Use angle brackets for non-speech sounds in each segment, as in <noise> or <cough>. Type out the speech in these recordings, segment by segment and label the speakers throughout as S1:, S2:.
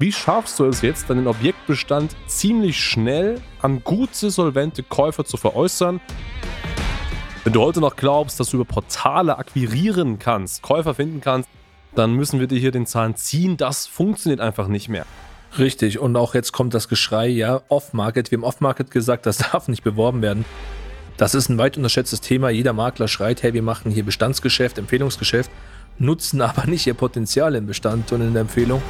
S1: Wie schaffst du es jetzt, deinen Objektbestand ziemlich schnell an gute, solvente Käufer zu veräußern? Wenn du heute noch glaubst, dass du über Portale akquirieren kannst, Käufer finden kannst, dann müssen wir dir hier den Zahn ziehen. Das funktioniert einfach nicht mehr.
S2: Richtig, und auch jetzt kommt das Geschrei, ja, Off-Market. Wir haben Off-Market gesagt, das <laughs> darf nicht beworben werden. Das ist ein weit unterschätztes Thema. Jeder Makler schreit, hey, wir machen hier Bestandsgeschäft, Empfehlungsgeschäft, nutzen aber nicht ihr Potenzial im Bestand und in der Empfehlung.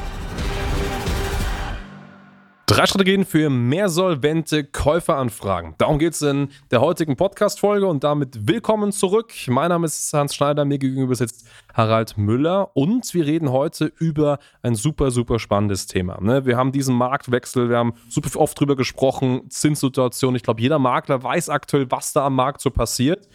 S1: Drei Strategien für mehr solvente Käuferanfragen. Darum geht es in der heutigen Podcast-Folge und damit willkommen zurück. Mein Name ist Hans Schneider, mir gegenüber sitzt Harald Müller und wir reden heute über ein super, super spannendes Thema. Ne? Wir haben diesen Marktwechsel, wir haben super oft drüber gesprochen, Zinssituation. Ich glaube, jeder Makler weiß aktuell, was da am Markt so passiert.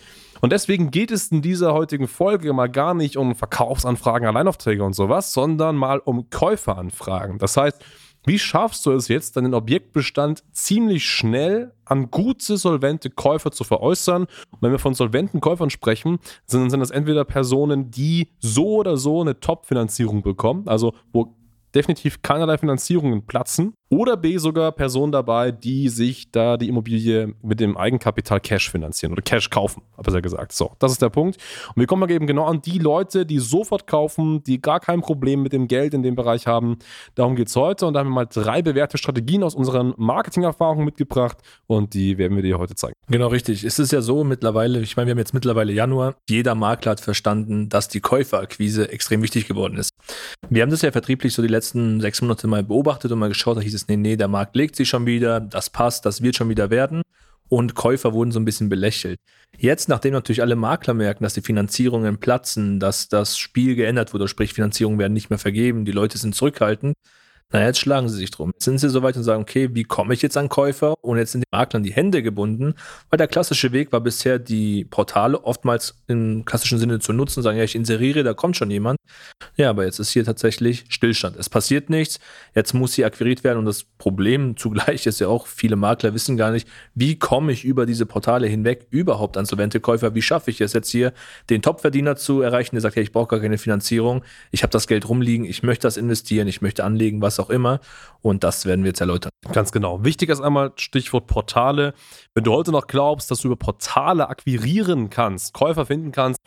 S1: Und deswegen geht es in dieser heutigen Folge mal gar nicht um Verkaufsanfragen, Alleinaufträge und sowas, sondern mal um Käuferanfragen. Das heißt, wie schaffst du es jetzt, deinen Objektbestand ziemlich schnell an gute, solvente Käufer zu veräußern? Und wenn wir von solventen Käufern sprechen, sind, sind das entweder Personen, die so oder so eine Top-Finanzierung bekommen, also wo definitiv keinerlei Finanzierungen platzen. Oder B, sogar Personen dabei, die sich da die Immobilie mit dem Eigenkapital Cash finanzieren oder Cash kaufen, besser gesagt. So, das ist der Punkt. Und wir kommen mal eben genau an die Leute, die sofort kaufen, die gar kein Problem mit dem Geld in dem Bereich haben. Darum geht es heute. Und da haben wir mal drei bewährte Strategien aus unseren Marketingerfahrungen mitgebracht und die werden wir dir heute zeigen.
S2: Genau, richtig. Es ist ja so mittlerweile, ich meine, wir haben jetzt mittlerweile Januar, jeder Makler hat verstanden, dass die Käuferakquise extrem wichtig geworden ist. Wir haben das ja vertrieblich so die letzten sechs Monate mal beobachtet und mal geschaut, da hieß es, nee, nee, der Markt legt sich schon wieder, das passt, das wird schon wieder werden. Und Käufer wurden so ein bisschen belächelt. Jetzt, nachdem natürlich alle Makler merken, dass die Finanzierungen platzen, dass das Spiel geändert wurde, sprich Finanzierungen werden nicht mehr vergeben, die Leute sind zurückhaltend, naja, jetzt schlagen sie sich drum. Jetzt sind sie so weit und sagen, okay, wie komme ich jetzt an Käufer? Und jetzt sind die Maklern die Hände gebunden, weil der klassische Weg war bisher, die Portale oftmals im klassischen Sinne zu nutzen, sagen, ja, ich inseriere, da kommt schon jemand. Ja, aber jetzt ist hier tatsächlich Stillstand. Es passiert nichts. Jetzt muss sie akquiriert werden und das Problem <laughs> zugleich ist ja auch, viele Makler wissen gar nicht, wie komme ich über diese Portale hinweg überhaupt an solvente Käufer? Wie schaffe ich es jetzt hier, den Topverdiener zu erreichen, der sagt, ja, ich brauche gar keine Finanzierung, ich habe das Geld rumliegen, ich möchte das investieren, ich möchte anlegen, was auch immer. Und das werden wir jetzt erläutern.
S1: Ganz genau. Wichtig ist einmal Stichwort Portale. Wenn du heute noch glaubst, dass du über Portale akquirieren kannst, Käufer finden kannst,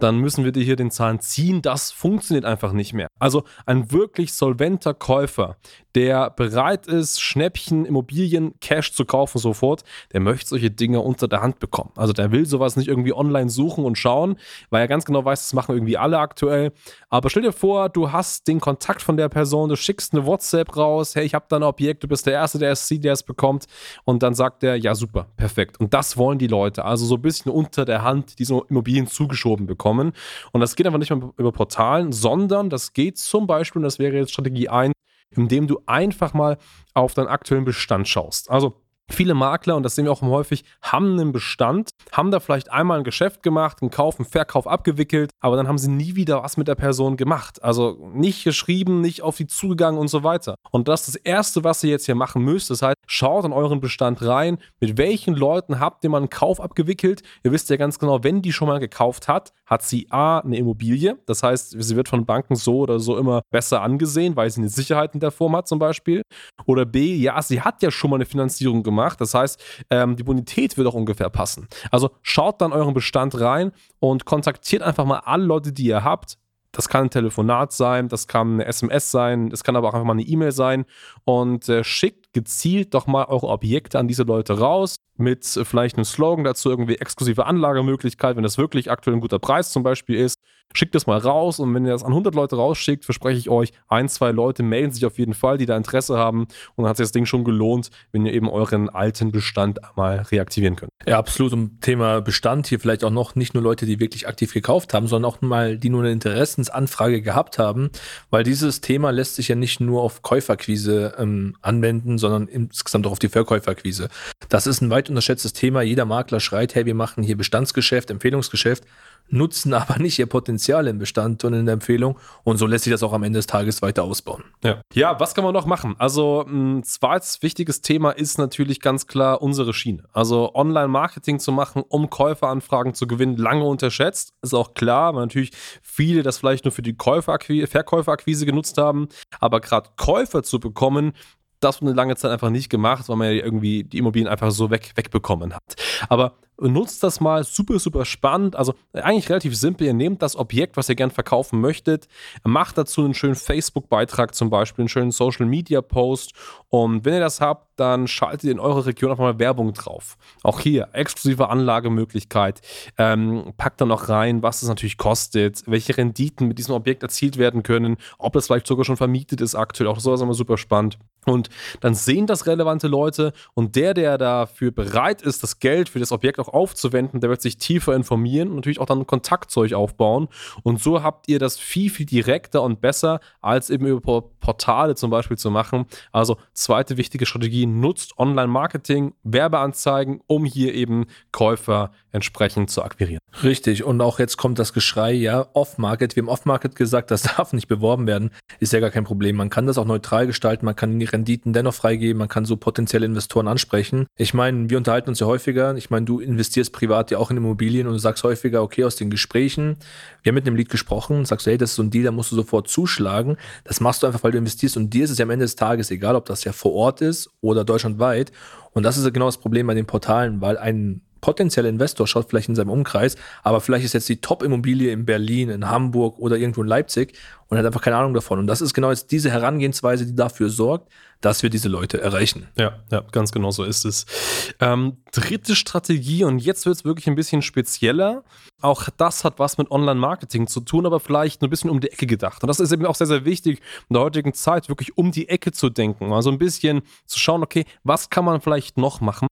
S1: dann müssen wir dir hier den Zahn ziehen. Das funktioniert einfach nicht mehr. Also ein wirklich solventer Käufer, der bereit ist, Schnäppchen, Immobilien, Cash zu kaufen sofort, der möchte solche Dinge unter der Hand bekommen. Also der will sowas nicht irgendwie online suchen und schauen, weil er ganz genau weiß, das machen irgendwie alle aktuell. Aber stell dir vor, du hast den Kontakt von der Person, du schickst eine WhatsApp raus, hey, ich habe da ein Objekt, du bist der Erste, der es sieht, der es bekommt. Und dann sagt er, ja super, perfekt. Und das wollen die Leute. Also so ein bisschen unter der Hand diese Immobilien zugeschoben bekommen. Und das geht einfach nicht mehr über Portalen, sondern das geht zum Beispiel, und das wäre jetzt Strategie 1, indem du einfach mal auf deinen aktuellen Bestand schaust. Also Viele Makler, und das sehen wir auch häufig, haben einen Bestand, haben da vielleicht einmal ein Geschäft gemacht, einen Kauf, einen Verkauf abgewickelt, aber dann haben sie nie wieder was mit der Person gemacht. Also nicht geschrieben, nicht auf die zugegangen und so weiter. Und das ist das Erste, was ihr jetzt hier machen müsst. Das heißt, schaut in euren Bestand rein, mit welchen Leuten habt ihr mal einen Kauf abgewickelt. Ihr wisst ja ganz genau, wenn die schon mal gekauft hat, hat sie A, eine Immobilie. Das heißt, sie wird von Banken so oder so immer besser angesehen, weil sie eine Sicherheit in der Form hat zum Beispiel. Oder B, ja, sie hat ja schon mal eine Finanzierung gemacht. Das heißt, ähm, die Bonität wird auch ungefähr passen. Also schaut dann euren Bestand rein und kontaktiert einfach mal alle Leute, die ihr habt. Das kann ein Telefonat sein, das kann eine SMS sein, es kann aber auch einfach mal eine E-Mail sein und äh, schickt gezielt doch mal eure Objekte an diese Leute raus mit vielleicht einem Slogan dazu, irgendwie exklusive Anlagemöglichkeit, wenn das wirklich aktuell ein guter Preis zum Beispiel ist. Schickt das mal raus und wenn ihr das an 100 Leute rausschickt, verspreche ich euch, ein, zwei Leute melden sich auf jeden Fall, die da Interesse haben und dann hat sich das Ding schon gelohnt, wenn ihr eben euren alten Bestand einmal reaktivieren könnt.
S2: Ja, absolut. Um Thema Bestand hier vielleicht auch noch nicht nur Leute, die wirklich aktiv gekauft haben, sondern auch mal, die nur eine Interessensanfrage gehabt haben, weil dieses Thema lässt sich ja nicht nur auf Käuferquise ähm, anwenden, sondern insgesamt auch auf die Verkäuferakquise. Das ist ein weit unterschätztes Thema. Jeder Makler schreit, hey, wir machen hier Bestandsgeschäft, Empfehlungsgeschäft nutzen aber nicht ihr Potenzial im Bestand und in der Empfehlung. Und so lässt sich das auch am Ende des Tages weiter ausbauen.
S1: Ja, ja was kann man noch machen? Also, ein zweites wichtiges Thema ist natürlich ganz klar unsere Schiene. Also, Online-Marketing zu machen, um Käuferanfragen zu gewinnen, lange unterschätzt. Ist auch klar, weil natürlich viele das vielleicht nur für die Verkäuferakquise genutzt haben. Aber gerade Käufer zu bekommen, das wurde eine lange Zeit einfach nicht gemacht, weil man ja irgendwie die Immobilien einfach so weg, wegbekommen hat. Aber nutzt das mal, super, super spannend. Also eigentlich relativ simpel. Ihr nehmt das Objekt, was ihr gern verkaufen möchtet, macht dazu einen schönen Facebook-Beitrag zum Beispiel, einen schönen Social-Media-Post. Und wenn ihr das habt, dann schaltet ihr in eurer Region einfach mal Werbung drauf. Auch hier, exklusive Anlagemöglichkeit. Ähm, packt dann noch rein, was es natürlich kostet, welche Renditen mit diesem Objekt erzielt werden können, ob das vielleicht sogar schon vermietet ist aktuell. Auch sowas ist immer super spannend. Und dann sehen das relevante Leute und der, der dafür bereit ist, das Geld für das Objekt auch aufzuwenden, der wird sich tiefer informieren und natürlich auch dann Kontakt zu euch aufbauen. Und so habt ihr das viel, viel direkter und besser, als eben über Portale zum Beispiel zu machen. Also zweite wichtige Strategie, nutzt Online-Marketing, Werbeanzeigen, um hier eben Käufer entsprechend zu akquirieren.
S2: Richtig, und auch jetzt kommt das Geschrei, ja, Off-Market. Wir haben Off-Market gesagt, das <laughs> darf nicht beworben werden. Ist ja gar kein Problem. Man kann das auch neutral gestalten, man kann die Renditen dennoch freigeben, man kann so potenzielle Investoren ansprechen. Ich meine, wir unterhalten uns ja häufiger. Ich meine, du investierst privat ja auch in Immobilien und du sagst häufiger, okay, aus den Gesprächen, wir haben mit einem Lied gesprochen, sagst du, hey, das ist so ein Deal, da musst du sofort zuschlagen. Das machst du einfach, weil du investierst und dir ist es ja am Ende des Tages egal, ob das ja vor Ort ist oder deutschlandweit. Und das ist ja genau das Problem bei den Portalen, weil ein potenzieller Investor schaut vielleicht in seinem Umkreis, aber vielleicht ist jetzt die Top-Immobilie in Berlin, in Hamburg oder irgendwo in Leipzig und hat einfach keine Ahnung davon. Und das ist genau jetzt diese Herangehensweise, die dafür sorgt, dass wir diese Leute erreichen.
S1: Ja, ja, ganz genau so ist es. Ähm, dritte Strategie, und jetzt wird es wirklich ein bisschen spezieller. Auch das hat was mit Online-Marketing zu tun, aber vielleicht ein bisschen um die Ecke gedacht. Und das ist eben auch sehr, sehr wichtig in der heutigen Zeit, wirklich um die Ecke zu denken. Also ein bisschen zu schauen, okay, was kann man vielleicht noch machen?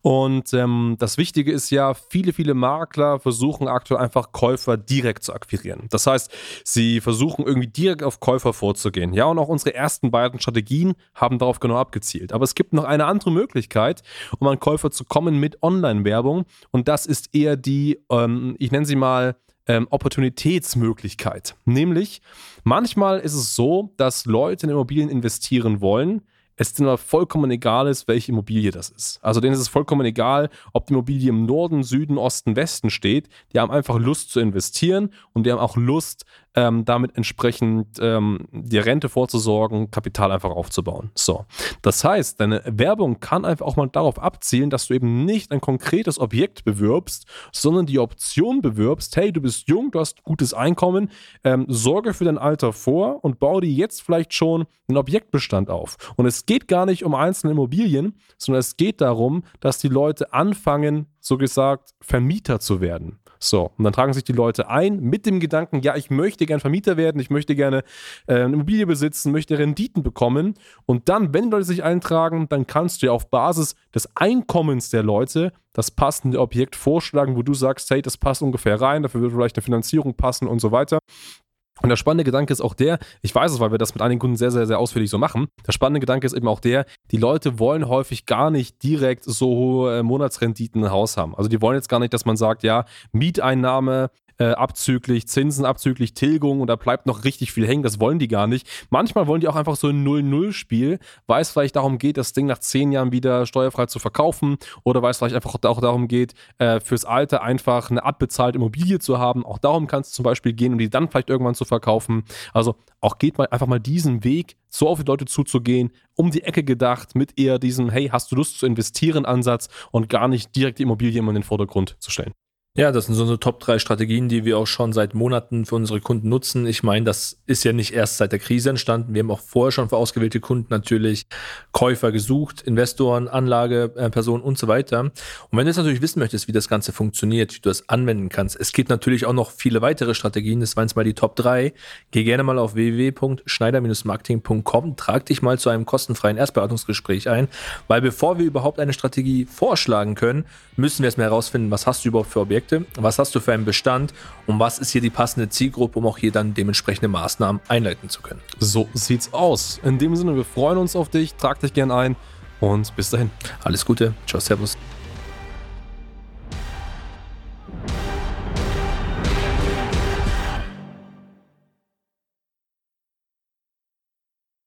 S1: Und ähm, das Wichtige ist ja, viele, viele Makler versuchen aktuell einfach Käufer direkt zu akquirieren. Das heißt, sie versuchen irgendwie direkt auf Käufer vorzugehen. Ja, und auch unsere ersten beiden Strategien haben darauf genau abgezielt. Aber es gibt noch eine andere Möglichkeit, um an Käufer zu kommen mit Online-Werbung. Und das ist eher die, ähm, ich nenne sie mal, ähm, Opportunitätsmöglichkeit. Nämlich, manchmal ist es so, dass Leute in Immobilien investieren wollen, es denen vollkommen egal ist, welche Immobilie das ist. Also denen ist es vollkommen egal, ob die Immobilie im Norden, Süden, Osten, Westen steht. Die haben einfach Lust zu investieren und die haben auch Lust, ähm, damit entsprechend ähm, die Rente vorzusorgen, Kapital einfach aufzubauen. So. Das heißt, deine Werbung kann einfach auch mal darauf abzielen, dass du eben nicht ein konkretes Objekt bewirbst, sondern die Option bewirbst, hey, du bist jung, du hast gutes Einkommen, ähm, sorge für dein Alter vor und baue dir jetzt vielleicht schon einen Objektbestand auf. Und es geht gar nicht um einzelne Immobilien, sondern es geht darum, dass die Leute anfangen, so gesagt, Vermieter zu werden. So, und dann tragen sich die Leute ein mit dem Gedanken, ja, ich möchte gerne Vermieter werden, ich möchte gerne äh, eine Immobilie besitzen, möchte Renditen bekommen. Und dann, wenn Leute sich eintragen, dann kannst du ja auf Basis des Einkommens der Leute das passende Objekt vorschlagen, wo du sagst, hey, das passt ungefähr rein, dafür wird vielleicht eine Finanzierung passen und so weiter. Und der spannende Gedanke ist auch der, ich weiß es, weil wir das mit einigen Kunden sehr, sehr, sehr ausführlich so machen. Der spannende Gedanke ist eben auch der, die Leute wollen häufig gar nicht direkt so hohe Monatsrenditen im Haus haben. Also die wollen jetzt gar nicht, dass man sagt, ja, Mieteinnahme äh, abzüglich Zinsen, abzüglich Tilgung und da bleibt noch richtig viel hängen. Das wollen die gar nicht. Manchmal wollen die auch einfach so ein 0-0-Spiel, weil es vielleicht darum geht, das Ding nach zehn Jahren wieder steuerfrei zu verkaufen oder weil es vielleicht einfach auch darum geht, äh, fürs Alter einfach eine abbezahlte Immobilie zu haben. Auch darum kann es zum Beispiel gehen, um die dann vielleicht irgendwann zu verkaufen. Also auch geht mal einfach mal diesen Weg, so auf die Leute zuzugehen, um die Ecke gedacht, mit eher diesem, hey, hast du Lust zu investieren Ansatz und gar nicht direkt die Immobilie immer in den Vordergrund zu stellen.
S2: Ja, das sind so eine Top 3 Strategien, die wir auch schon seit Monaten für unsere Kunden nutzen. Ich meine, das ist ja nicht erst seit der Krise entstanden. Wir haben auch vorher schon für ausgewählte Kunden natürlich Käufer gesucht, Investoren, Anlagepersonen und so weiter. Und wenn du jetzt natürlich wissen möchtest, wie das Ganze funktioniert, wie du das anwenden kannst, es gibt natürlich auch noch viele weitere Strategien. Das waren jetzt mal die Top 3. Geh gerne mal auf www.schneider-marketing.com, trag dich mal zu einem kostenfreien Erstberatungsgespräch ein, weil bevor wir überhaupt eine Strategie vorschlagen können, müssen wir erstmal herausfinden, was hast du überhaupt für Objekte Objekte, was hast du für einen Bestand und was ist hier die passende Zielgruppe, um auch hier dann dementsprechende Maßnahmen einleiten zu können.
S1: So sieht's aus. In dem Sinne, wir freuen uns auf dich, trag dich gern ein und bis dahin.
S2: Alles Gute. Ciao, Servus.